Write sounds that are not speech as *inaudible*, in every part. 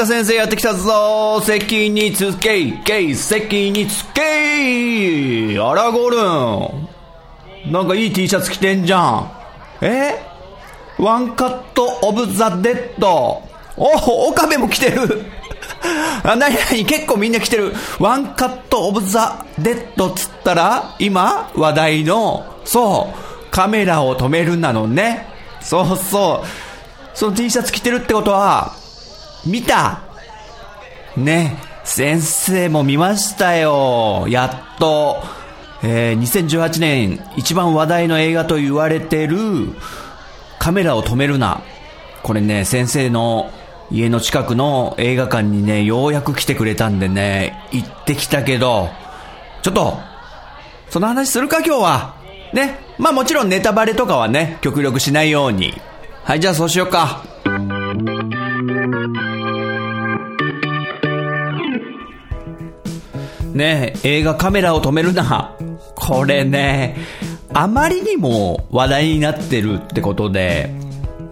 か陣太先生やってきたぞ席につけいけい席につけいあらゴルンなんかいい T シャツ着てんじゃんえ One Cut of the Dead お岡部も着てるあ、なになに結構みんな来てる。 One Cut of the Dead っつったら、今話題の、そう、カメラを止めるなのね。そうそう。その T シャツ着てるってことは、見たね、先生も見ましたよ。やっと。えー、2018年一番話題の映画と言われてる、カメラを止めるな。これね、先生の家の近くの映画館にね、ようやく来てくれたんでね、行ってきたけど、ちょっと、その話するか今日は。ね。まあもちろんネタバレとかはね、極力しないように。はい、じゃあそうしようか。ね映画カメラを止めるな。これね、あまりにも話題になってるってことで、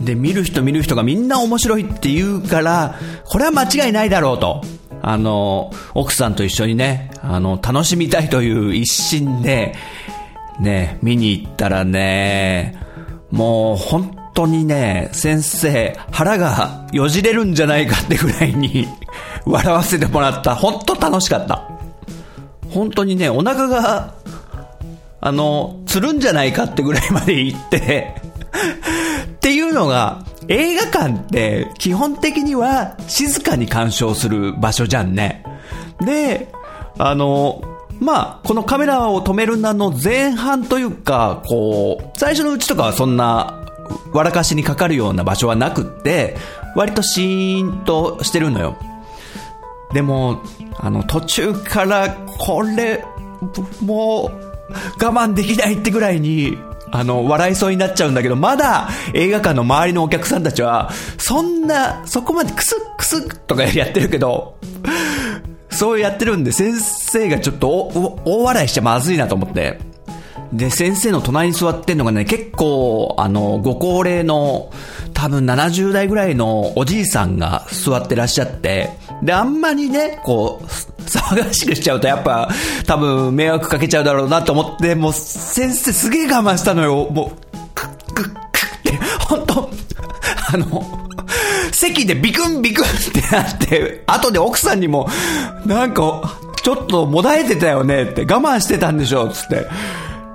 で、見る人見る人がみんな面白いって言うから、これは間違いないだろうと。あの、奥さんと一緒にね、あの、楽しみたいという一心で、ね、見に行ったらね、もう本当にね、先生、腹がよじれるんじゃないかってぐらいに *laughs* 笑わせてもらった。本当楽しかった。本当にね、お腹が、あの、つるんじゃないかってぐらいまで行って、*laughs* っていうのが、映画館って基本的には静かに鑑賞する場所じゃんね。で、あの、まあ、このカメラを止めるなの前半というか、こう、最初のうちとかはそんな、笑かしにかかるような場所はなくって、割とシーンとしてるのよ。でも、あの、途中から、これ、もう、我慢できないってぐらいに、あの、笑いそうになっちゃうんだけど、まだ映画館の周りのお客さんたちは、そんな、そこまでクスクスッとか *laughs* やってるけど、そうやってるんで、先生がちょっとおお大笑いしちゃまずいなと思って。で、先生の隣に座ってんのがね、結構、あの、ご高齢の、多分70代ぐらいのおじいさんが座ってらっしゃって、で、あんまりね、こう、騒がしくしちゃうとやっぱ、多分迷惑かけちゃうだろうなと思って、もう先生すげえ我慢したのよ。もう、クックックって、本当あの、席でビクンビクンってなって、後で奥さんにも、なんか、ちょっともだえてたよねって、我慢してたんでしょつって。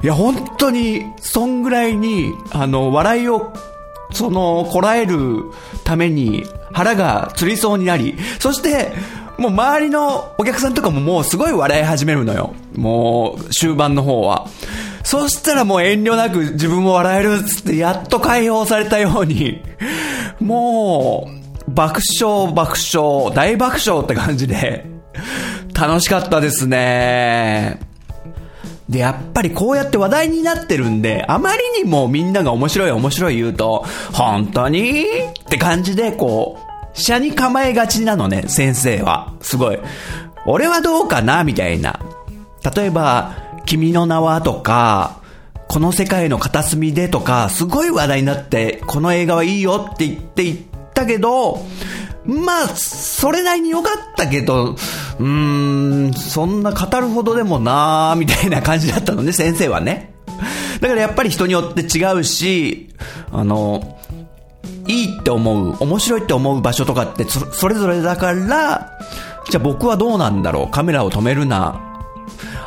いや、本当に、そんぐらいに、あの、笑いを、その、こらえるために、腹がつりそうになり、そして、もう周りのお客さんとかももうすごい笑い始めるのよ。もう、終盤の方は。そしたらもう遠慮なく自分も笑えるっつって、やっと解放されたように、もう、爆笑爆笑、大爆笑って感じで、楽しかったですね。で、やっぱりこうやって話題になってるんで、あまりにもみんなが面白い面白い言うと、本当にって感じで、こう、車に構えがちなのね、先生は。すごい。俺はどうかなみたいな。例えば、君の名はとか、この世界の片隅でとか、すごい話題になって、この映画はいいよって言って言ったけど、まあ、それなりに良かったけど、うーん、そんな語るほどでもなーみたいな感じだったのね、先生はね。だからやっぱり人によって違うし、あの、いいって思う、面白いって思う場所とかってそれぞれだから、じゃあ僕はどうなんだろうカメラを止めるな。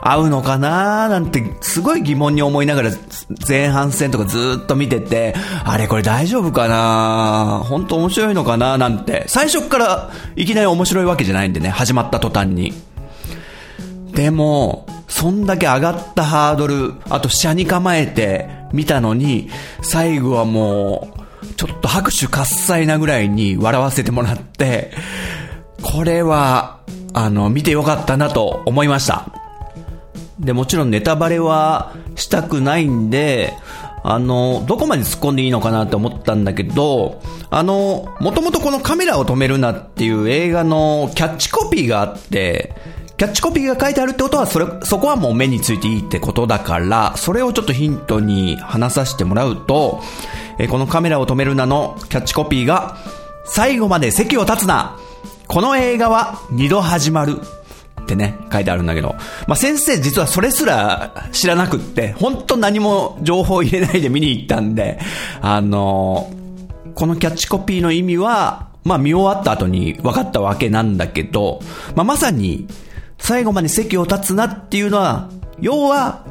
合うのかななんてすごい疑問に思いながら前半戦とかずっと見てて、あれこれ大丈夫かな本当面白いのかななんて。最初からいきなり面白いわけじゃないんでね、始まった途端に。でも、そんだけ上がったハードル、あと車に構えて見たのに、最後はもう、ちょっと拍手喝采なぐらいに笑わせてもらって、これは、あの、見てよかったなと思いました。で、もちろんネタバレはしたくないんで、あの、どこまで突っ込んでいいのかなって思ったんだけど、あの、もともとこのカメラを止めるなっていう映画のキャッチコピーがあって、キャッチコピーが書いてあるってことは、それ、そこはもう目についていいってことだから、それをちょっとヒントに話させてもらうと、えこのカメラを止めるなのキャッチコピーが、最後まで席を立つなこの映画は二度始まるってね、書いてあるんだけど、まあ、先生実はそれすら知らなくって、本当何も情報入れないで見に行ったんで、あの、このキャッチコピーの意味は、まあ、見終わった後に分かったわけなんだけど、まあ、まさに、最後まで席を立つなっていうのは、要は、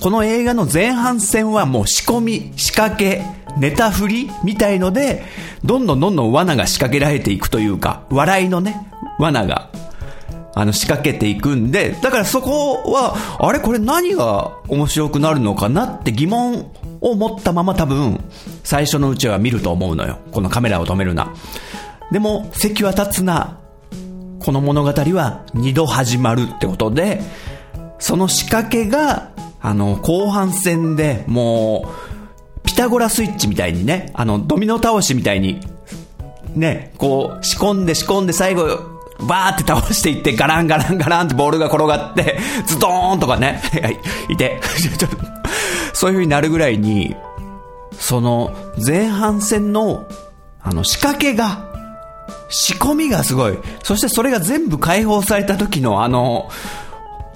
この映画の前半戦はもう仕込み、仕掛け、ネタ振りみたいので、どんどんどんどん罠が仕掛けられていくというか、笑いのね、罠があの仕掛けていくんで、だからそこは、あれこれ何が面白くなるのかなって疑問を持ったまま多分、最初のうちは見ると思うのよ。このカメラを止めるな。でも、席は立つな。この物語は二度始まるってことで、その仕掛けが、あの、後半戦でもう、ピタゴラスイッチみたいにね、あの、ドミノ倒しみたいに、ね、こう、仕込んで仕込んで最後、バーって倒していって、ガランガランガランってボールが転がって、ズドーンとかね、*laughs* いて、*laughs* そういう風になるぐらいに、その、前半戦の、あの、仕掛けが、仕込みがすごい。そしてそれが全部解放された時のあの、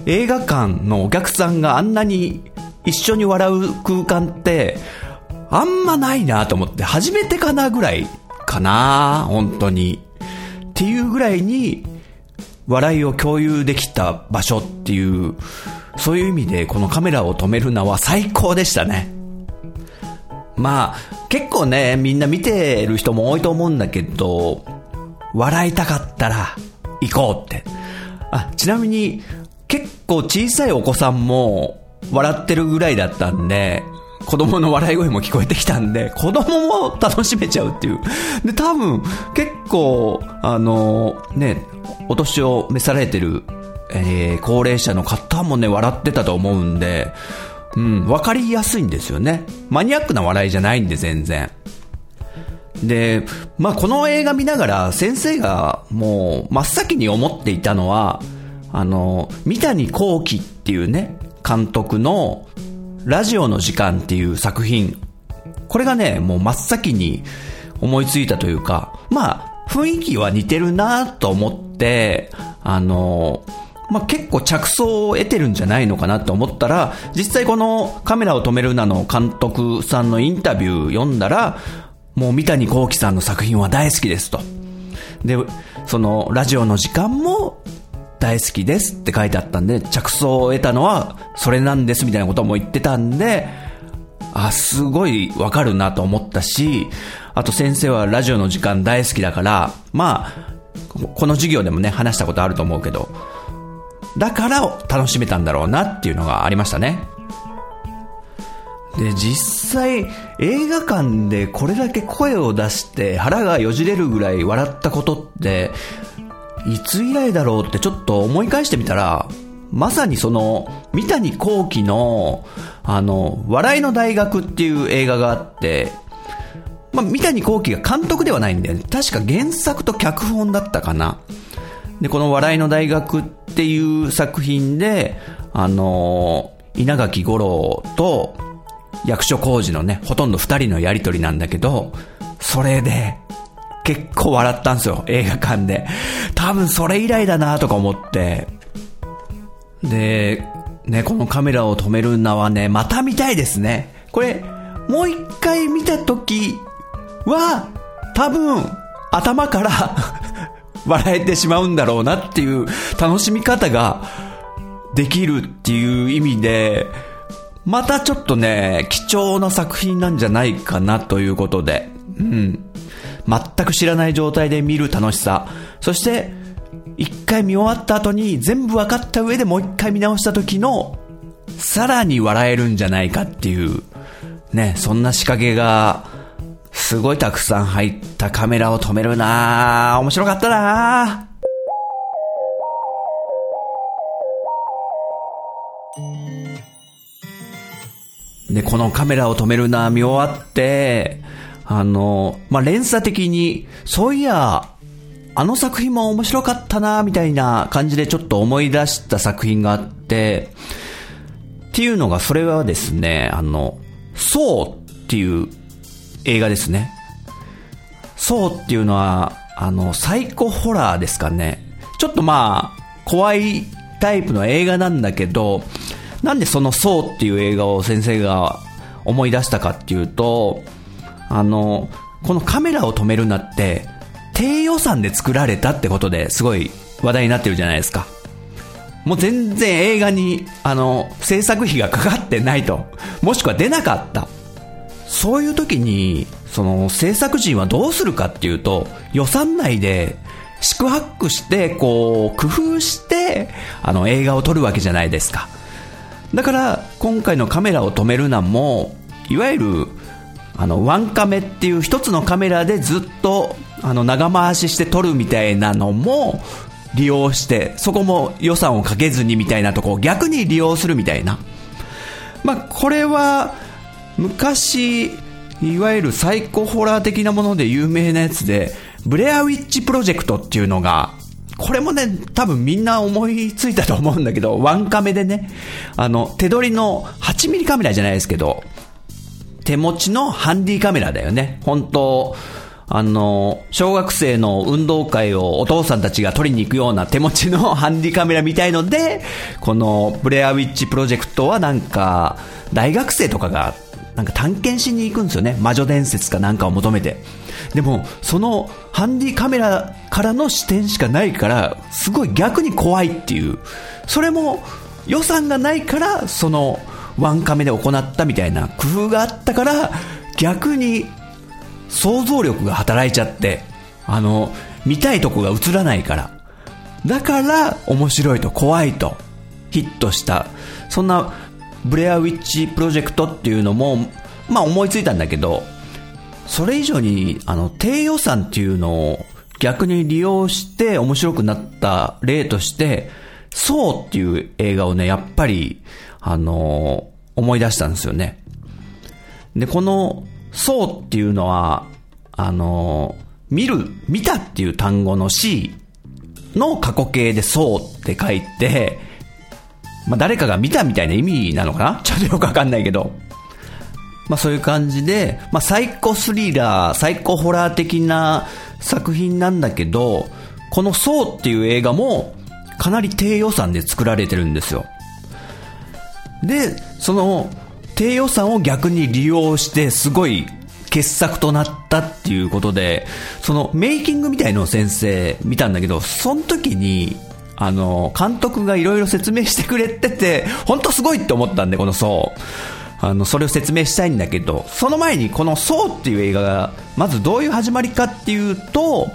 映画館のお客さんがあんなに一緒に笑う空間って、あんまないなと思って、初めてかなぐらいかな本当に。っていうぐらいに、笑いを共有できた場所っていう、そういう意味でこのカメラを止めるのは最高でしたね。まあ、結構ね、みんな見てる人も多いと思うんだけど、笑いたかったら行こうって。あ、ちなみに、結構小さいお子さんも笑ってるぐらいだったんで、子供の笑い声も聞こえてきたんで、*laughs* 子供も楽しめちゃうっていう。で、多分、結構、あの、ね、お年を召されてる、えー、高齢者の方もね、笑ってたと思うんで、うん、わかりやすいんですよね。マニアックな笑いじゃないんで、全然。で、まあ、この映画見ながら、先生がもう、真っ先に思っていたのは、あの、三谷幸喜っていうね、監督の、ラジオの時間っていう作品。これがね、もう真っ先に思いついたというか、まあ、雰囲気は似てるなと思って、あの、まあ、結構着想を得てるんじゃないのかなと思ったら、実際このカメラを止めるなの監督さんのインタビュー読んだら、もう三谷幸喜さんの作品は大好きですと。で、そのラジオの時間も大好きですって書いてあったんで、着想を得たのはそれなんですみたいなことも言ってたんで、あ、すごいわかるなと思ったし、あと先生はラジオの時間大好きだから、まあ、この授業でもね、話したことあると思うけど、だから楽しめたんだろうなっていうのがありましたね。で、実際、映画館でこれだけ声を出して腹がよじれるぐらい笑ったことって、いつ以来だろうってちょっと思い返してみたら、まさにその、三谷幸喜の、あの、笑いの大学っていう映画があって、まあ、三谷幸喜が監督ではないんだよね。確か原作と脚本だったかな。で、この笑いの大学っていう作品で、あの、稲垣吾郎と役所広司のね、ほとんど二人のやりとりなんだけど、それで、結構笑ったんですよ、映画館で。多分それ以来だなとか思って。で、ね、このカメラを止める名はね、また見たいですね。これ、もう一回見た時は、多分、頭から *laughs* 笑えてしまうんだろうなっていう楽しみ方ができるっていう意味で、またちょっとね、貴重な作品なんじゃないかなということで、うん。全く知らない状態で見る楽しさ、そして、一回見終わった後に全部分かった上でもう一回見直した時の、さらに笑えるんじゃないかっていう、ね、そんな仕掛けが、すごいたくさん入ったカメラを止めるなぁ。面白かったなぁ。で、このカメラを止めるなぁ見終わって、あの、まあ、連鎖的に、そういや、あの作品も面白かったなみたいな感じでちょっと思い出した作品があって、っていうのが、それはですね、あの、そうっていう映画ですね。そうっていうのは、あの、サイコホラーですかね。ちょっとまあ、怖いタイプの映画なんだけど、なんでそのそうっていう映画を先生が思い出したかっていうと、あの、このカメラを止めるなって、低予算で作られたってことですごい話題になってるじゃないですか。もう全然映画に、あの、制作費がかかってないと。もしくは出なかった。そういう時に、その制作陣はどうするかっていうと、予算内で宿泊して、こう、工夫して、あの、映画を撮るわけじゃないですか。だから、今回のカメラを止めるなんも、いわゆる、あの、ワンカメっていう一つのカメラでずっとあの、長回しして撮るみたいなのも利用して、そこも予算をかけずにみたいなとこを逆に利用するみたいな。まあ、これは、昔、いわゆるサイコホラー的なもので有名なやつで、ブレアウィッチプロジェクトっていうのが、これもね、多分みんな思いついたと思うんだけど、ワンカメでね、あの、手取りの8ミリカメラじゃないですけど、手持ちのハンディカメラだよね。本当あの、小学生の運動会をお父さんたちが取りに行くような手持ちのハンディカメラみたいので、このブレアウィッチプロジェクトはなんか、大学生とかがなんか探検しに行くんですよね。魔女伝説かなんかを求めて。でも、そのハンディカメラからの視点しかないから、すごい逆に怖いっていう。それも予算がないから、そのワンカメで行ったみたいな工夫があったから、逆に想像力が働いちゃって、あの、見たいとこが映らないから。だから、面白いと怖いと、ヒットした。そんな、ブレアウィッチプロジェクトっていうのも、まあ思いついたんだけど、それ以上に、あの、低予算っていうのを逆に利用して面白くなった例として、そうっていう映画をね、やっぱり、あの思い出したんですよね。で、この、そうっていうのは、あの、見る、見たっていう単語の C の過去形でそうって書いて、まあ、誰かが見たみたいな意味なのかな？ちょっとよくわかんないけど。まあ、そういう感じで、まあ、サイコスリラー、サイコホラー的な作品なんだけど、このそうっていう映画もかなり低予算で作られてるんですよ。で、その低予算を逆に利用してすごい傑作となったっていうことで、そのメイキングみたいのを先生見たんだけど、その時に、あの、監督がいろいろ説明してくれてて、本当すごいって思ったんで、このそう。あの、それを説明したいんだけど、その前にこのそうっていう映画が、まずどういう始まりかっていうと、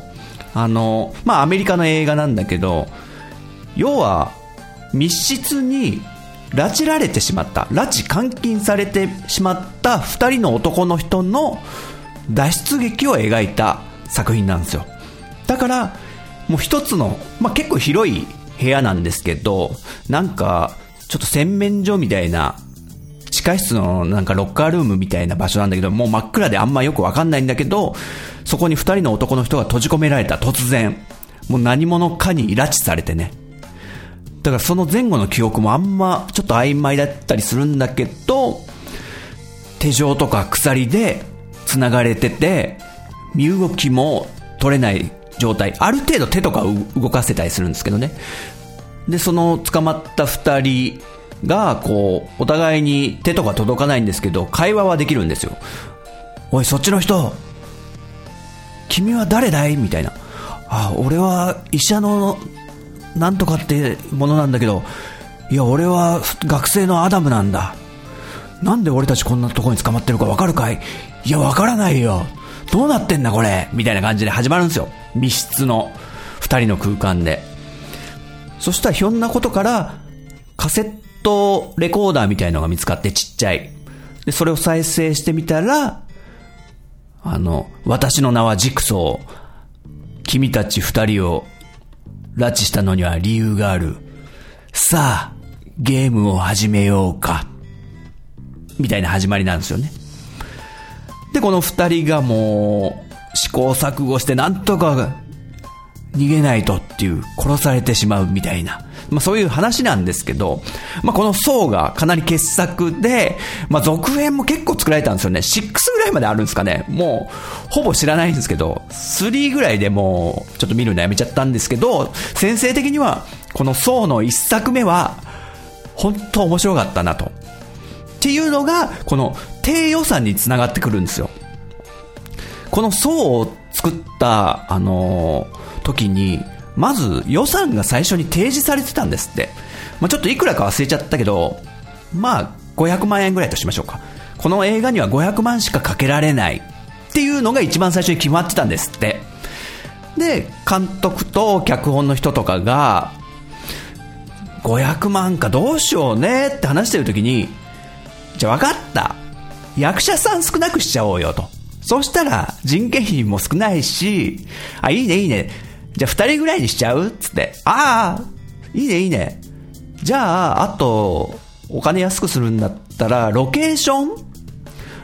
あの、まあアメリカの映画なんだけど、要は密室に拉致られてしまった、拉致監禁されてしまった2人の男の人の脱出劇を描いた作品なんですよ。だから、もう一つの、まあ、結構広い部屋なんですけど、なんか、ちょっと洗面所みたいな、地下室のなんかロッカールームみたいな場所なんだけど、もう真っ暗であんまよくわかんないんだけど、そこに二人の男の人が閉じ込められた突然、もう何者かに拉致されてね。だからその前後の記憶もあんまちょっと曖昧だったりするんだけど、手錠とか鎖で繋がれてて、身動きも取れない状態。ある程度手とか動かせたりするんですけどね。で、その捕まった二人が、こう、お互いに手とか届かないんですけど、会話はできるんですよ。おい、そっちの人君は誰だい？みたいな。あ、俺は医者のなんとかってものなんだけど、いや、俺は学生のアダムなんだ。なんで俺たちこんなとこに捕まってるかわかるかい？いや、わからないよ。どうなってんだこれ？みたいな感じで始まるんですよ。密室の。二人の空間で。そしたらひょんなことから、カセットレコーダーみたいのが見つかってちっちゃい。で、それを再生してみたら、あの、私の名はジクソー。君たち二人を拉致したのには理由がある。さあ、ゲームを始めようか。みたいな始まりなんですよね。で、この二人がもう、試行錯誤してなんとか逃げないとっていう、殺されてしまうみたいな。まあそういう話なんですけど、まあこの層がかなり傑作で、まあ続編も結構作られたんですよね。6ぐらいまであるんですかね。もう、ほぼ知らないんですけど、3ぐらいでもう、ちょっと見るのやめちゃったんですけど、先生的には、この層の1作目は、本当面白かったなと。っていうのが、この低予算につながってくるんですよ。この層を作った、あのー時に、まず予算が最初に提示されてたんですって。まあ、ちょっといくらか忘れちゃったけど、まあ、500万円ぐらいとしましょうか。この映画には500万しかかけられないっていうのが一番最初に決まってたんですって。で、監督と脚本の人とかが、500万かどうしようねって話してる時に、じゃあ分かった。役者さん少なくしちゃおうよと。そしたら人件費も少ないし、あ、いいねいいね。じゃあ二人ぐらいにしちゃうつって。ああ、いいねいいね。じゃあ、あと、お金安くするんだったら、ロケーション？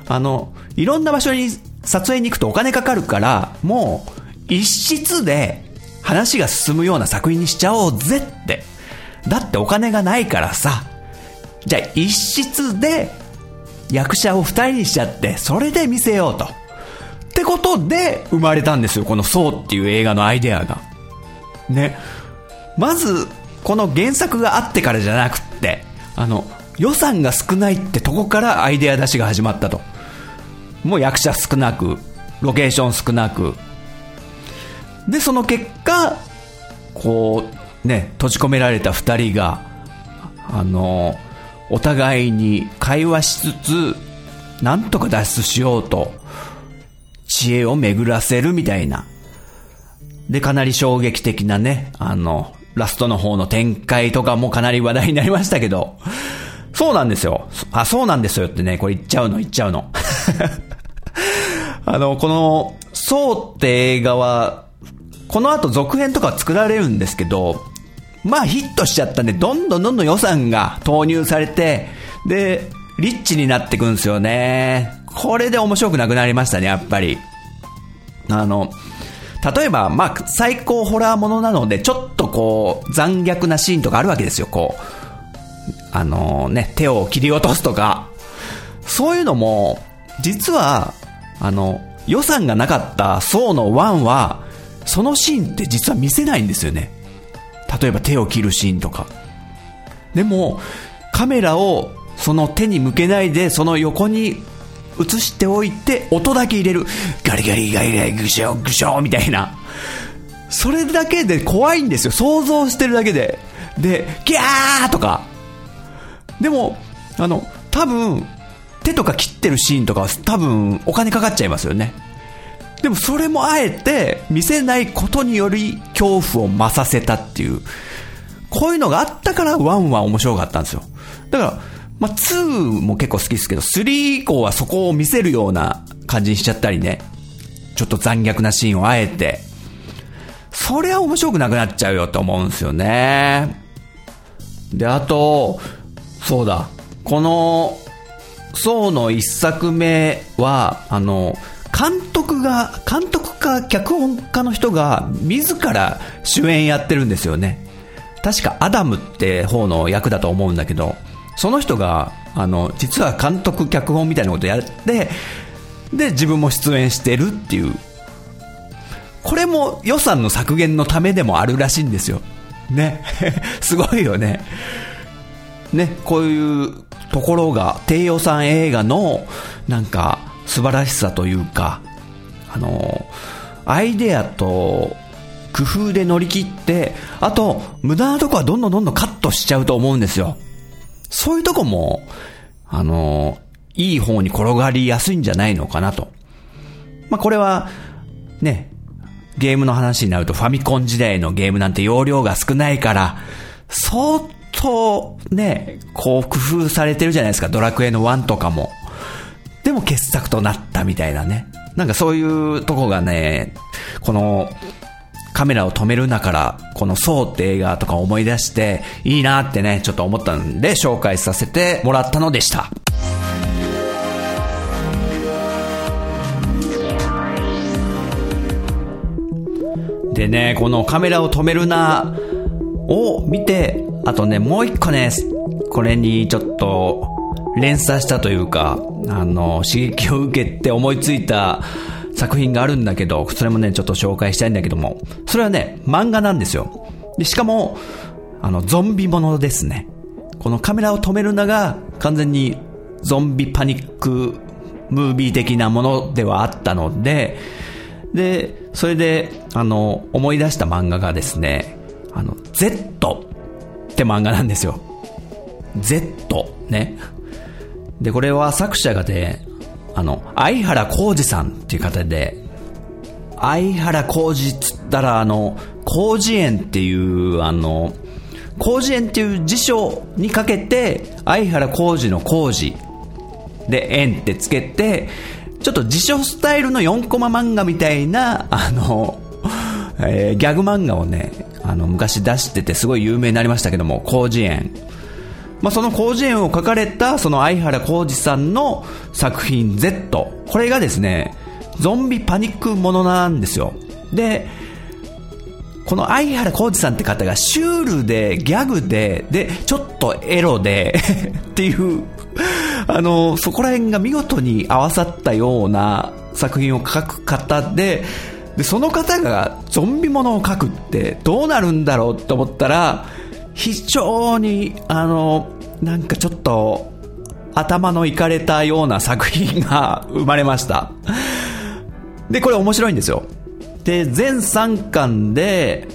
あの、いろんな場所に撮影に行くとお金かかるから、もう、一室で話が進むような作品にしちゃおうぜって。だってお金がないからさ。じゃあ一室で役者を二人にしちゃって、それで見せようと。ってことで生まれたんですよ、このそうっていう映画のアイデアが。ね。まず、この原作があってからじゃなくって、あの、予算が少ないってとこからアイデア出しが始まったと。もう役者少なく、ロケーション少なく。で、その結果、こう、ね、閉じ込められた二人が、あの、お互いに会話しつつ、なんとか脱出しようと、知恵を巡らせるみたいな。で、かなり衝撃的なね、あの、ラストの方の展開とかもかなり話題になりましたけど、そうなんですよ。あ、そうなんですよってね、これ言っちゃうの、言っちゃうの。*laughs* あの、この、そうって映画は、この後続編とか作られるんですけど、まあヒットしちゃったんで、どんどんどんどん予算が投入されて、で、リッチになってくんですよね。これで面白くなくなりましたね、やっぱり。あの、例えば、まあ、最高ホラーものなので、ちょっとこう、残虐なシーンとかあるわけですよ、こう。あのね、手を切り落とすとか。そういうのも、実は、あの、予算がなかったソーの1は、そのシーンって実は見せないんですよね。例えば手を切るシーンとか。でも、カメラをその手に向けないで、その横に映しておいて、音だけ入れる。ガリガリガリガリ、グショグショみたいな。それだけで怖いんですよ。想像してるだけで。で、ギャーとか。でも、あの、多分、手とか切ってるシーンとかは多分お金かかっちゃいますよね。でもそれもあえて見せないことにより恐怖を増させたっていう。こういうのがあったから1は面白かったんですよ。だから、まあ、2も結構好きですけど、3以降はそこを見せるような感じにしちゃったりね。ちょっと残虐なシーンをあえて。そりゃ面白くなくなっちゃうよと思うんですよね。で、あと、そうだ。この、ソーの一作目は、あの、監督が、監督か脚本家の人が自ら主演やってるんですよね。確かアダムって方の役だと思うんだけど、その人が、あの、実は監督脚本みたいなことやって、で、自分も出演してるっていう。これも予算の削減のためでもあるらしいんですよ。ね。*laughs* すごいよね。ね、こういうところが低予算映画のなんか素晴らしさというか、あの、アイデアと工夫で乗り切って、あと無駄なとこはどんどんどんどんカットしちゃうと思うんですよ。そういうとこも、あの、いい方に転がりやすいんじゃないのかなと。まあ、これは、ね、ゲームの話になるとファミコン時代のゲームなんて容量が少ないから、相当ね、こう工夫されてるじゃないですか、ドラクエの1とかも。でも傑作となったみたいなね。なんかそういうとこがね、この、カメラを止めるなから、このそうって映画とか思い出して、いいなってね、ちょっと思ったんで紹介させてもらったのでした。でね、このカメラを止めるなを見て、あとね、もう一個ね、これにちょっと連鎖したというか、あの、刺激を受けて思いついた作品があるんだけど、それもね、ちょっと紹介したいんだけども、それはね、漫画なんですよ。で、しかも、あの、ゾンビものですね。このカメラを止めるのが完全にゾンビパニックムービー的なものではあったので、で、それで、あの、思い出した漫画がですね、あの、Z って漫画なんですよ。Z ね。で、これは作者がね、あの、相原浩二さんっていう方で、相原浩二っつったら、あの、広辞苑っていう、あの、広辞苑っていう辞書にかけて、相原浩二の浩二で、縁ってつけて、ちょっと辞書スタイルの4コマ漫画みたいな、あの、えー、ギャグ漫画をね、あの、昔出しててすごい有名になりましたけども、広辞苑。まあ、その広辞苑を書かれた、その相原浩二さんの作品 Z。これがですね、ゾンビパニックものなんですよ。で、この相原浩二さんって方がシュールで、ギャグで、で、ちょっとエロで *laughs* っていう、あの、そこら辺が見事に合わさったような作品を書く方で、で、その方がゾンビものを書くってどうなるんだろうって思ったら、非常に、あの、なんかちょっと、頭のいかれたような作品が生まれました。で、これ面白いんですよ。で、全3巻で、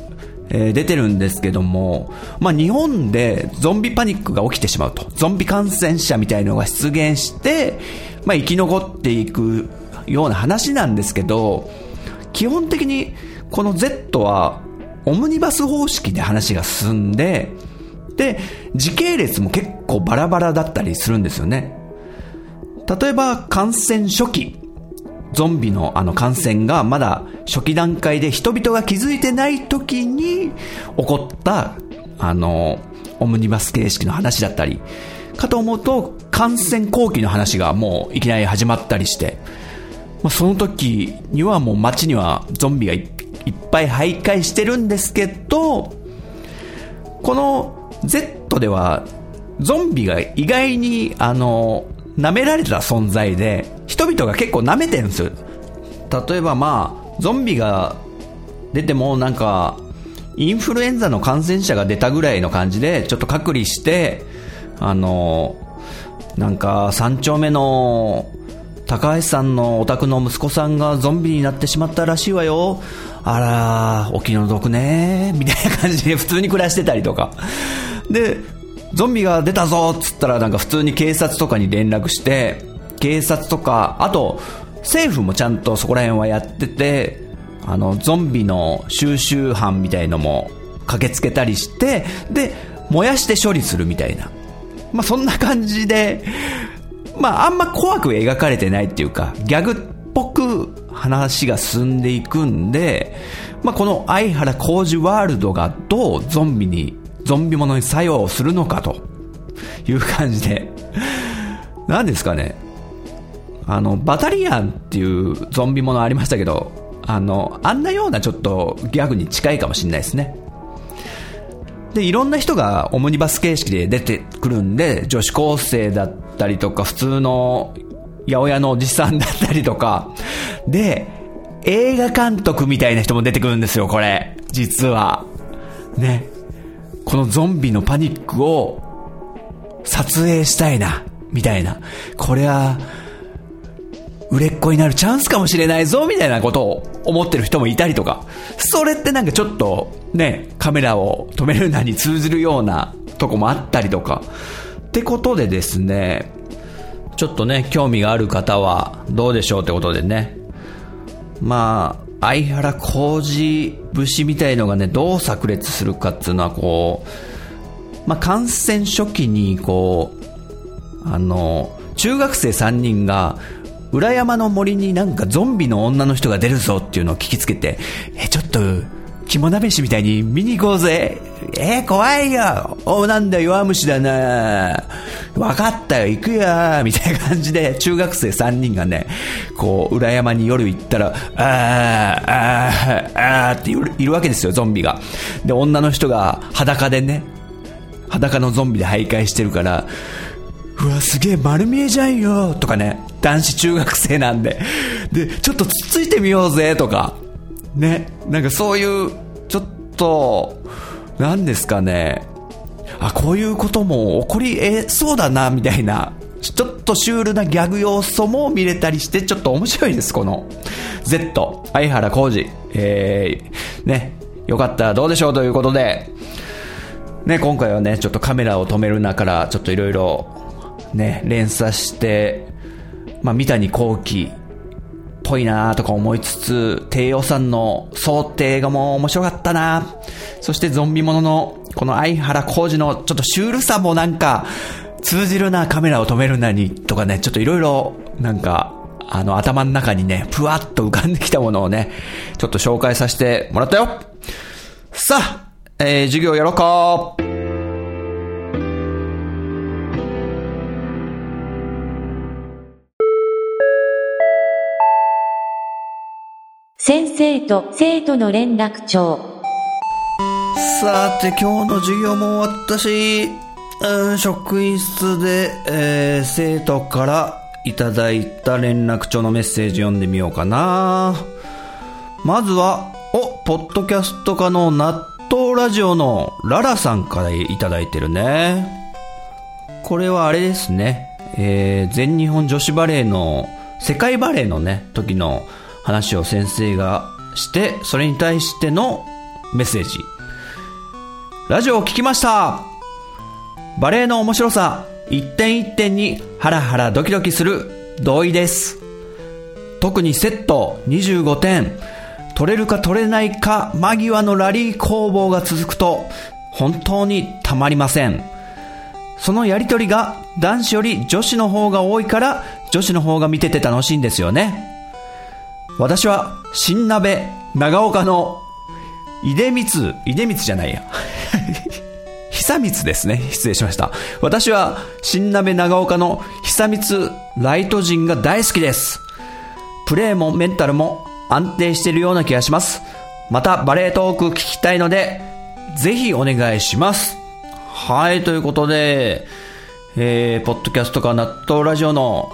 えー、出てるんですけども、まあ、日本でゾンビパニックが起きてしまうと。ゾンビ感染者みたいのが出現して、まあ、生き残っていくような話なんですけど、基本的にこの Z はオムニバス方式で話が進んで、で、時系列も結構バラバラだったりするんですよね。例えば、感染初期。ゾンビのあの感染がまだ初期段階で人々が気づいてない時に起こった、あの、オムニバス形式の話だったり、かと思うと、感染後期の話がもういきなり始まったりして、ま、その時にはもう街にはゾンビがいっぱい徘徊してるんですけど、この Z では、ゾンビが意外に、あの、舐められた存在で、人々が結構舐めてるんですよ。例えばまあ、ゾンビが出てもなんか、インフルエンザの感染者が出たぐらいの感じで、ちょっと隔離して、あの、なんか、三丁目の、高橋さんのお宅の息子さんがゾンビになってしまったらしいわよ。あら、お気の毒ね、*laughs* みたいな感じで普通に暮らしてたりとか。で、ゾンビが出たぞっつったらなんか普通に警察とかに連絡して、警察とか、あと、政府もちゃんとそこら辺はやってて、あの、ゾンビの収集班みたいのも駆けつけたりして、で、燃やして処理するみたいな。まあ、そんな感じで、まあ、あんま怖く描かれてないっていうか、ギャグっぽく話が進んでいくんで、まあ、この相原浩二ワールドがどうゾンビに、ゾンビものに作用するのかという感じで、何ですかね。あの、バタリアンっていうゾンビものありましたけど、あの、あんなようなちょっとギャグに近いかもしれないですね。で、いろんな人がオムニバス形式で出てくるんで、女子高生だったりとか、普通の八百屋のおじさんだったりとか、で、映画監督みたいな人も出てくるんですよ、これ。実は。ね。このゾンビのパニックを撮影したいな、みたいな。これは、売れっ子になるチャンスかもしれないぞ、みたいなことを思ってる人もいたりとか。それってなんかちょっと、ね、カメラを止めるなに通ずるようなとこもあったりとか。ってことでですね、ちょっとね、興味がある方はどうでしょうってことでね。まあ、相原浩二節みたいのがね、どう炸裂するかっていうのは、こう、まあ、感染初期に、こう、あの、中学生3人が、裏山の森になんかゾンビの女の人が出るぞっていうのを聞きつけて、え、ちょっと、肝試しみたいに見に行こうぜ。えー、怖いよ。お、なんだ弱虫だな。わかったよ、行くよ。みたいな感じで、中学生3人がね、こう、裏山に夜行ったら、あー、あー、あーっているわけですよ、ゾンビが。で、女の人が裸でね、裸のゾンビで徘徊してるから、うわ、すげえ丸見えじゃんよとかね、男子中学生なんで。で、ちょっとつっついてみようぜとか、ね、なんかそういう、ちょっと、何ですかね、あ、こういうことも起こりえそうだな、みたいな、ちょっとシュールなギャグ要素も見れたりして、ちょっと面白いです、この Z、相原浩二。えー、ね、よかったらどうでしょうということで、ね、今回はね、ちょっとカメラを止めるなから、ちょっといろいろ、ね、連鎖して、まあ、三谷幸喜ぽいなとか思いつつ、低予算の想定がもう面白かったな。そしてゾンビものの、この相原浩二のちょっとシュールさもなんか、通じるなカメラを止めるなに、とかね、ちょっといろいろ、なんか、あの頭の中にね、ふわっと浮かんできたものをね、ちょっと紹介させてもらったよ。さあ、えー、授業やろうか。先生と生徒の連絡帳。さて、今日の授業も終わったし、うん、職員室で、えー、生徒からいただいた連絡帳のメッセージ読んでみようかな。まずは、お、ポッドキャスト科の納豆ラジオのララさんからいただいてるね。これはあれですね。えー、全日本女子バレーの、世界バレーのね、時の話を先生がして、それに対してのメッセージ。ラジオを聞きましたバレエの面白さ、一点一点にハラハラドキドキする同意です。特にセット25点、取れるか取れないか間際のラリー攻防が続くと本当にたまりません。そのやりとりが男子より女子の方が多いから女子の方が見てて楽しいんですよね。私は新鍋長岡の出光、出光じゃないや。*laughs* 久光ですね。失礼しました。私は新鍋長岡の久光ライト陣が大好きです。プレーもメンタルも安定しているような気がします。またバレートーク聞きたいので、ぜひお願いします。はい、ということで、えー、ポッドキャストか納豆ラジオの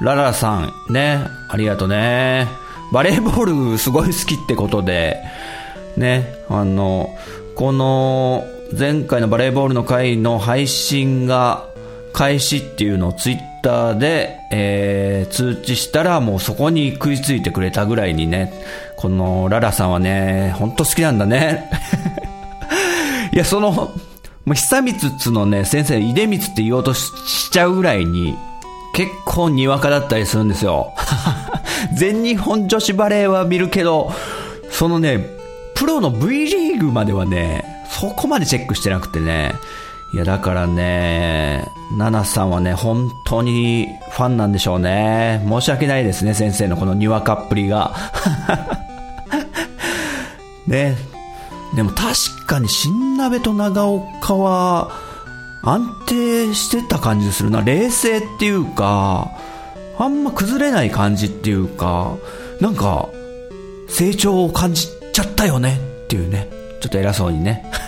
ララさん、ね、ありがとうね。バレーボールすごい好きってことで、ね、あの、この前回のバレーボールの回の配信が開始っていうのをツイッターで、えー、通知したらもうそこに食いついてくれたぐらいにね、このララさんはね、ほんと好きなんだね。*laughs* いや、その、もう久光つのね、先生、出光って言おうとしちゃうぐらいに、結構にわかだったりするんですよ。全日本女子バレーは見るけど、そのね、プロの V リーグまではね、そこまでチェックしてなくてね。いや、だからね、ナナさんはね、本当にファンなんでしょうね。申し訳ないですね、先生のこのにわかっぷりが。*laughs* ね。でも確かに新鍋と長岡は安定してた感じするな。冷静っていうか、あんま崩れない感じっていうか、なんか、成長を感じちゃったよねっていうね。ちょっと偉そうにね。*laughs*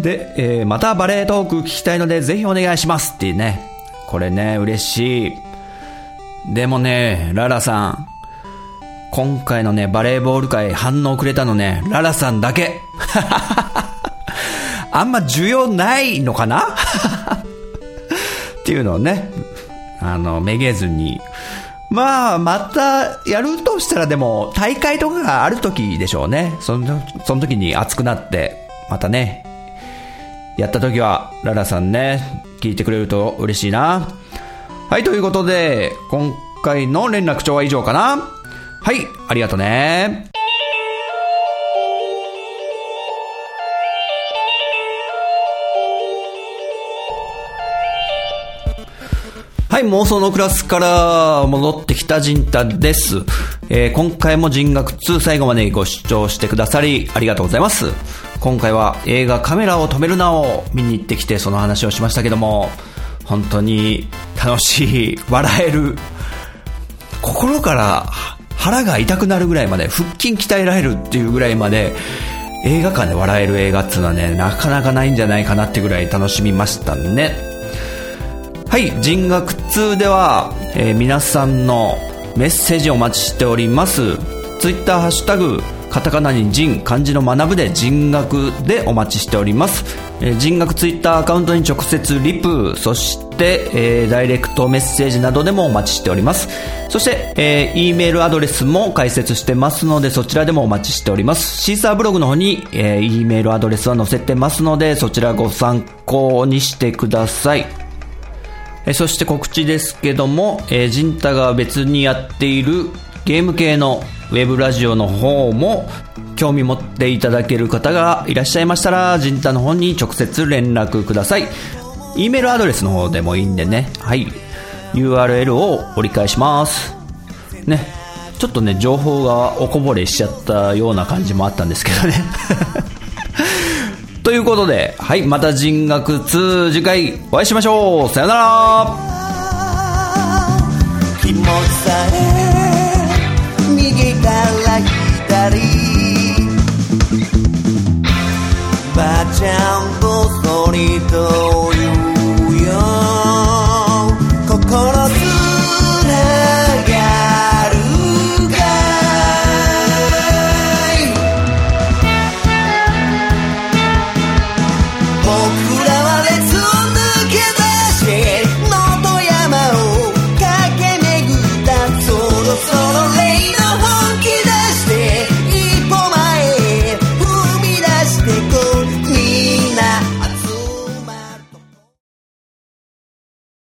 で、えー、またバレートーク聞きたいのでぜひお願いしますっていうね。これね、嬉しい。でもね、ララさん。今回のね、バレーボール界反応くれたのね、ララさんだけ。*laughs* あんま需要ないのかな？っていうのをね、あの、めげずに。まあ、またやるとしたらでも、大会とかがある時でしょうね。その、その時に熱くなって、またね、やった時は、ララさんね、聞いてくれると嬉しいな。はい、ということで、今回の連絡帳は以上かなはい、ありがとね。い、妄想のクラスから戻ってきた陣太です。えー今回も人学2最後までご視聴してくださりありがとうございます。今回は映画カメラを止めるなを見に行ってきてその話をしましたけども、本当に楽しい、笑える、心から腹が痛くなるぐらいまで、腹筋鍛えられるっていうぐらいまで、映画館で笑える映画っていうのはね、なかなかないんじゃないかなってぐらい楽しみましたね。はい、人学2では、えー皆さんのメッセージをお待ちしております。ツイッターハッシュタグ、カタカナに人、漢字の学ぶで人学でお待ちしております。えー人学ツイッターアカウントに直接リプ、そして、えーダイレクトメッセージなどでもお待ちしております。そして、えー、E メールアドレスも解説してますので、そちらでもお待ちしております。シーサーブログの方に、えー E メールアドレスは載せてますので、そちらご参考にしてください。えそして告知ですけども、えー、ジンタが別にやっているゲーム系のウェブラジオの方も興味持っていただける方がいらっしゃいましたら、ジンタの方に直接連絡ください。E メールアドレスの方でもいいんでね、はい。URL を折り返します。ね。ちょっとね、情報がおこぼれしちゃったような感じもあったんですけどね。*laughs* ということで、はい、また人学2次回お会いしましょう。さよなら。気持ちさえ右から左。ばあちゃんそりと言うよ。心